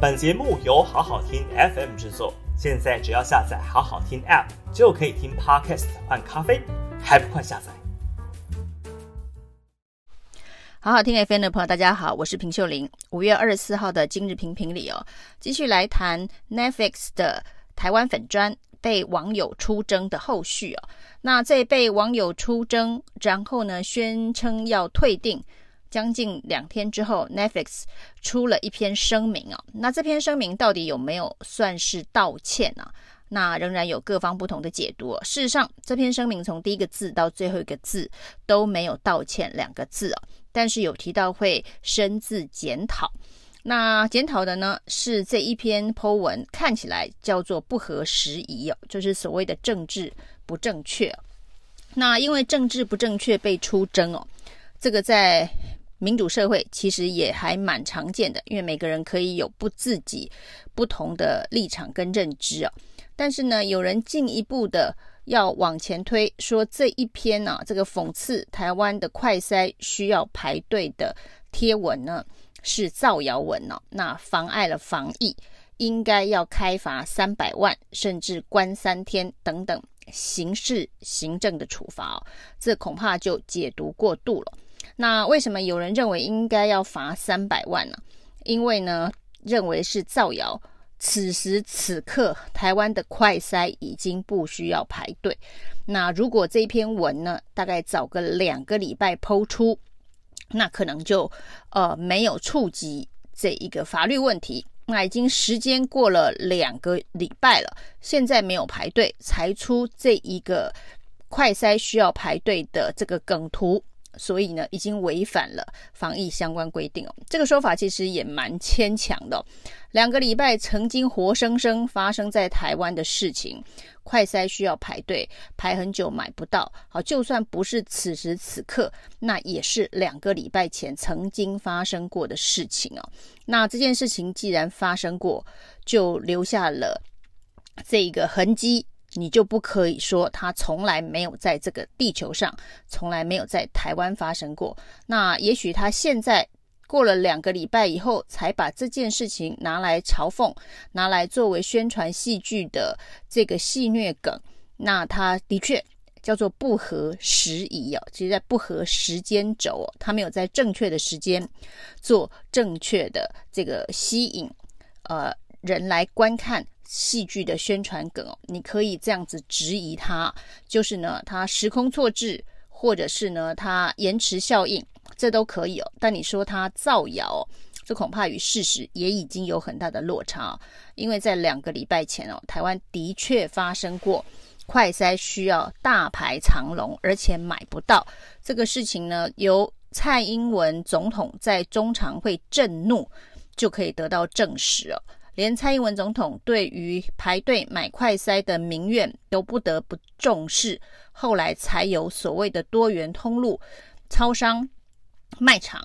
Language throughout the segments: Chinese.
本节目由好好听 FM 制作，现在只要下载好好听 App 就可以听 Podcast 换咖啡，还不快下载？好好听 FM 的朋友，大家好，我是平秀玲。五月二十四号的今日评评里哦，继续来谈 Netflix 的台湾粉专被网友出征的后续哦。那在被网友出征，然后呢，宣称要退订。将近两天之后，Netflix 出了一篇声明啊。那这篇声明到底有没有算是道歉啊？那仍然有各方不同的解读。事实上，这篇声明从第一个字到最后一个字都没有道歉两个字啊，但是有提到会深自检讨。那检讨的呢，是这一篇 po 文看起来叫做不合时宜哦，就是所谓的政治不正确。那因为政治不正确被出征哦，这个在民主社会其实也还蛮常见的，因为每个人可以有不自己不同的立场跟认知啊。但是呢，有人进一步的要往前推，说这一篇呢、这个讽刺台湾的快筛需要排队的贴文呢，是造谣文呢、那妨碍了防疫，应该要开罚三百万，甚至关三天等等刑事行政的处罚哦。这恐怕就解读过度了。那为什么有人认为应该要罚三百万呢？因为呢，认为是造谣。此时此刻，台湾的快筛已经不需要排队。那如果这篇文呢，大概早个两个礼拜抛出，那可能就呃没有触及这一个法律问题。那已经时间过了两个礼拜了，现在没有排队，才出这一个快筛需要排队的这个梗图。所以呢，已经违反了防疫相关规定哦。这个说法其实也蛮牵强的哦。两个礼拜曾经活生生发生在台湾的事情，快筛需要排队，排很久买不到。好，就算不是此时此刻，那也是两个礼拜前曾经发生过的事情哦。那这件事情既然发生过，就留下了这个痕迹。你就不可以说它从来没有在这个地球上，从来没有在台湾发生过。那也许他现在过了两个礼拜以后，才把这件事情拿来嘲讽，拿来作为宣传戏剧的这个戏谑梗。那他的确叫做不合时宜哦，其实在不合时间轴哦，他没有在正确的时间做正确的这个吸引呃人来观看。戏剧的宣传梗，你可以这样子质疑它，就是呢，它时空错置，或者是呢，它延迟效应，这都可以哦。但你说它造谣，这恐怕与事实也已经有很大的落差。因为在两个礼拜前哦，台湾的确发生过快筛需要大排长龙，而且买不到这个事情呢，由蔡英文总统在中常会震怒就可以得到证实哦。连蔡英文总统对于排队买快筛的民怨都不得不重视，后来才有所谓的多元通路超商卖场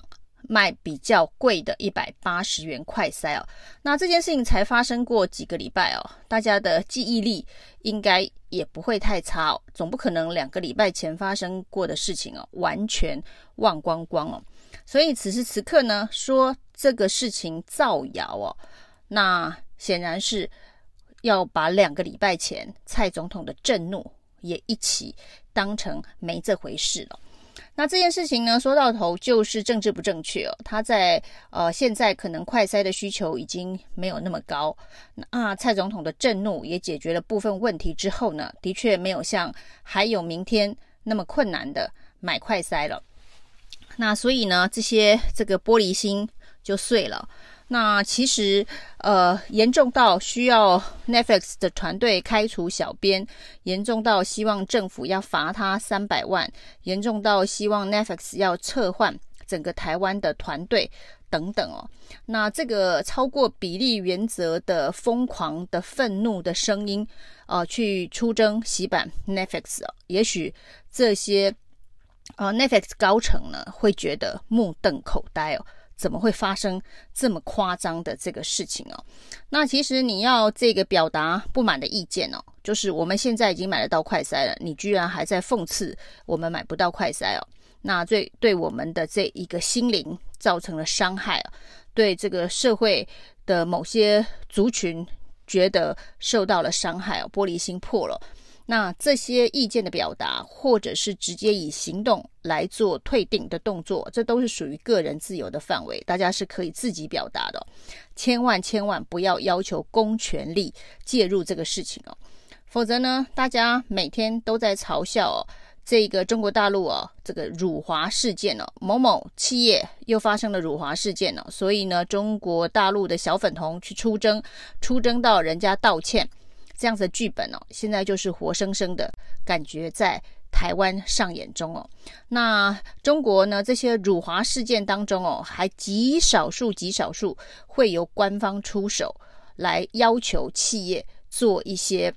卖比较贵的一百八十元快筛哦。那这件事情才发生过几个礼拜哦，大家的记忆力应该也不会太差哦，总不可能两个礼拜前发生过的事情哦，完全忘光光哦。所以此时此刻呢，说这个事情造谣哦。那显然是要把两个礼拜前蔡总统的震怒也一起当成没这回事了。那这件事情呢，说到头就是政治不正确哦。他在呃现在可能快筛的需求已经没有那么高，那蔡总统的震怒也解决了部分问题之后呢，的确没有像还有明天那么困难的买快筛了。那所以呢，这些这个玻璃心就碎了。那其实，呃，严重到需要 Netflix 的团队开除小编，严重到希望政府要罚他三百万，严重到希望 Netflix 要撤换整个台湾的团队等等哦。那这个超过比例原则的疯狂的愤怒的声音，呃，去出征洗版 Netflix 哦，也许这些呃 Netflix 高层呢会觉得目瞪口呆哦。怎么会发生这么夸张的这个事情哦？那其实你要这个表达不满的意见哦，就是我们现在已经买得到快筛了，你居然还在讽刺我们买不到快筛哦，那最对我们的这一个心灵造成了伤害哦。对这个社会的某些族群觉得受到了伤害哦，玻璃心破了。那这些意见的表达，或者是直接以行动来做退订的动作，这都是属于个人自由的范围，大家是可以自己表达的。千万千万不要要求公权力介入这个事情哦，否则呢，大家每天都在嘲笑哦，这个中国大陆哦，这个辱华事件哦，某某企业又发生了辱华事件哦，所以呢，中国大陆的小粉红去出征，出征到人家道歉。这样子的剧本哦，现在就是活生生的感觉在台湾上演中哦。那中国呢，这些辱华事件当中哦，还极少数极少数会由官方出手来要求企业做一些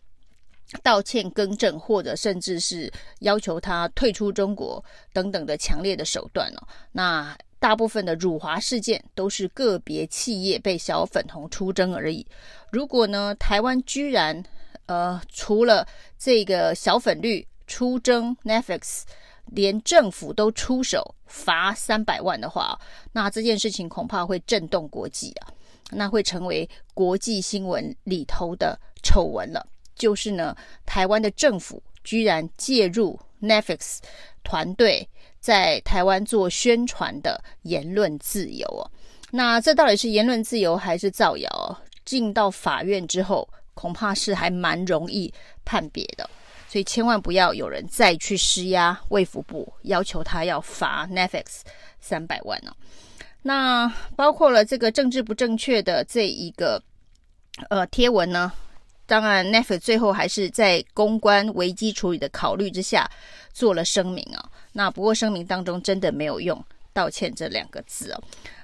道歉更正，或者甚至是要求他退出中国等等的强烈的手段哦。那大部分的辱华事件都是个别企业被小粉红出征而已。如果呢，台湾居然呃，除了这个小粉绿出征 Netflix，连政府都出手罚三百万的话，那这件事情恐怕会震动国际啊，那会成为国际新闻里头的丑闻了。就是呢，台湾的政府居然介入 Netflix 团队。在台湾做宣传的言论自由哦，那这到底是言论自由还是造谣？进到法院之后，恐怕是还蛮容易判别的，所以千万不要有人再去施压卫福部，要求他要罚 Netflix 三百万哦。那包括了这个政治不正确的这一个呃贴文呢，当然 Netflix 最后还是在公关危机处理的考虑之下做了声明啊。那不过声明当中真的没有用道歉这两个字哦。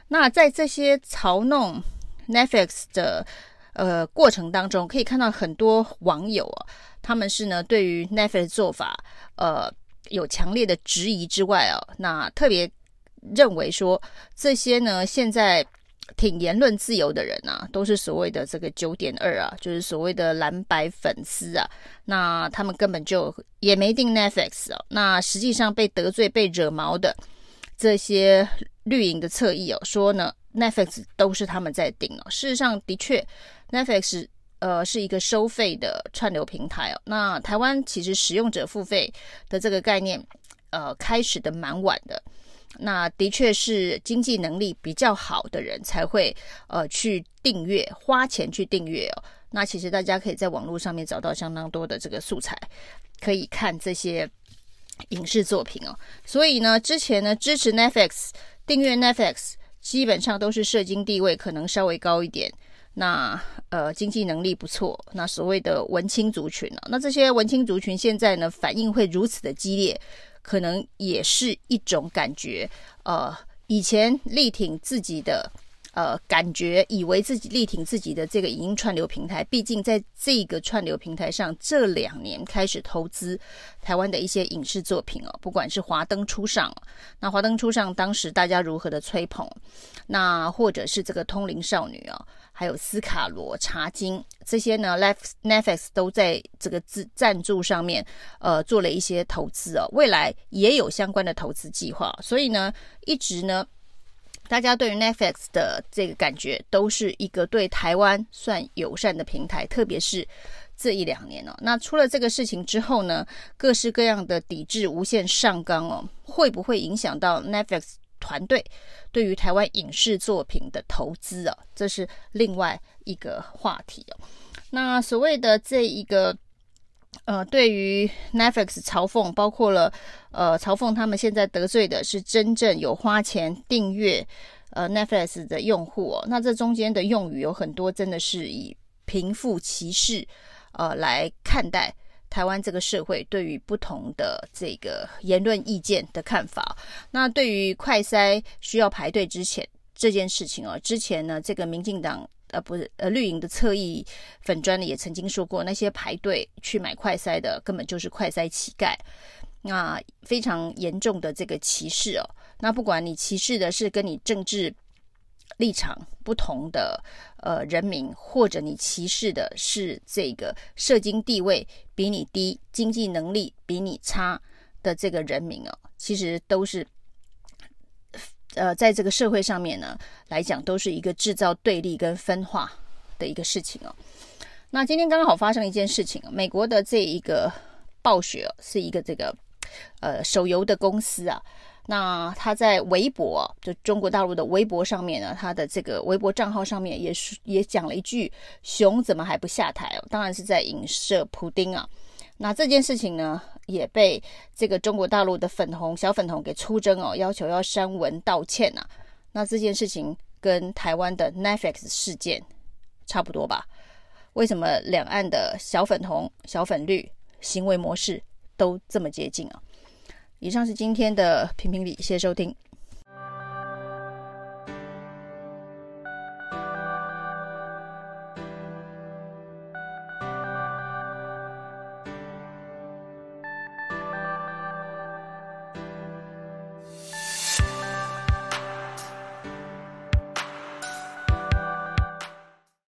那在这些嘲弄 Netflix 的呃过程当中，可以看到很多网友啊，他们是呢对于 Netflix 做法呃有强烈的质疑之外啊，那特别认为说这些呢现在。挺言论自由的人啊，都是所谓的这个九点二啊，就是所谓的蓝白粉丝啊。那他们根本就也没订 Netflix 哦。那实际上被得罪、被惹毛的这些绿营的侧翼哦，说呢 Netflix 都是他们在订哦。事实上，的确 Netflix 呃是一个收费的串流平台哦。那台湾其实使用者付费的这个概念呃开始的蛮晚的。那的确是经济能力比较好的人才会呃去订阅，花钱去订阅哦。那其实大家可以在网络上面找到相当多的这个素材，可以看这些影视作品哦。所以呢，之前呢支持 Netflix 订阅 Netflix，基本上都是社经地位可能稍微高一点，那呃经济能力不错，那所谓的文青族群哦。那这些文青族群现在呢反应会如此的激烈。可能也是一种感觉，呃，以前力挺自己的，呃，感觉以为自己力挺自己的这个影音串流平台，毕竟在这个串流平台上这两年开始投资台湾的一些影视作品哦，不管是华灯初上，那华灯初上当时大家如何的吹捧，那或者是这个通灵少女哦。还有斯卡罗茶金这些呢，Netflix 都在这个资赞助上面，呃，做了一些投资哦。未来也有相关的投资计划，所以呢，一直呢，大家对于 Netflix 的这个感觉都是一个对台湾算友善的平台，特别是这一两年哦。那出了这个事情之后呢，各式各样的抵制无限上纲哦，会不会影响到 Netflix？团队对于台湾影视作品的投资啊，这是另外一个话题哦。那所谓的这一个呃，对于 Netflix 嘲讽，包括了呃嘲讽他们现在得罪的是真正有花钱订阅呃 Netflix 的用户哦。那这中间的用语有很多，真的是以贫富歧视呃来看待。台湾这个社会对于不同的这个言论意见的看法，那对于快筛需要排队之前这件事情哦，之前呢，这个民进党呃不是呃绿营的侧翼粉专呢也曾经说过，那些排队去买快筛的根本就是快筛乞丐，那非常严重的这个歧视哦，那不管你歧视的是跟你政治。立场不同的呃人民，或者你歧视的是这个社经地位比你低、经济能力比你差的这个人民哦，其实都是呃，在这个社会上面呢来讲，都是一个制造对立跟分化的一个事情哦。那今天刚刚好发生一件事情，美国的这一个暴雪是一个这个呃手游的公司啊。那他在微博，就中国大陆的微博上面呢，他的这个微博账号上面也是也讲了一句“熊怎么还不下台”哦，当然是在影射普丁啊。那这件事情呢，也被这个中国大陆的粉红小粉红给出征哦，要求要删文道歉呐、啊。那这件事情跟台湾的 Netflix 事件差不多吧？为什么两岸的小粉红、小粉绿行为模式都这么接近啊？以上是今天的评评理，谢谢收听。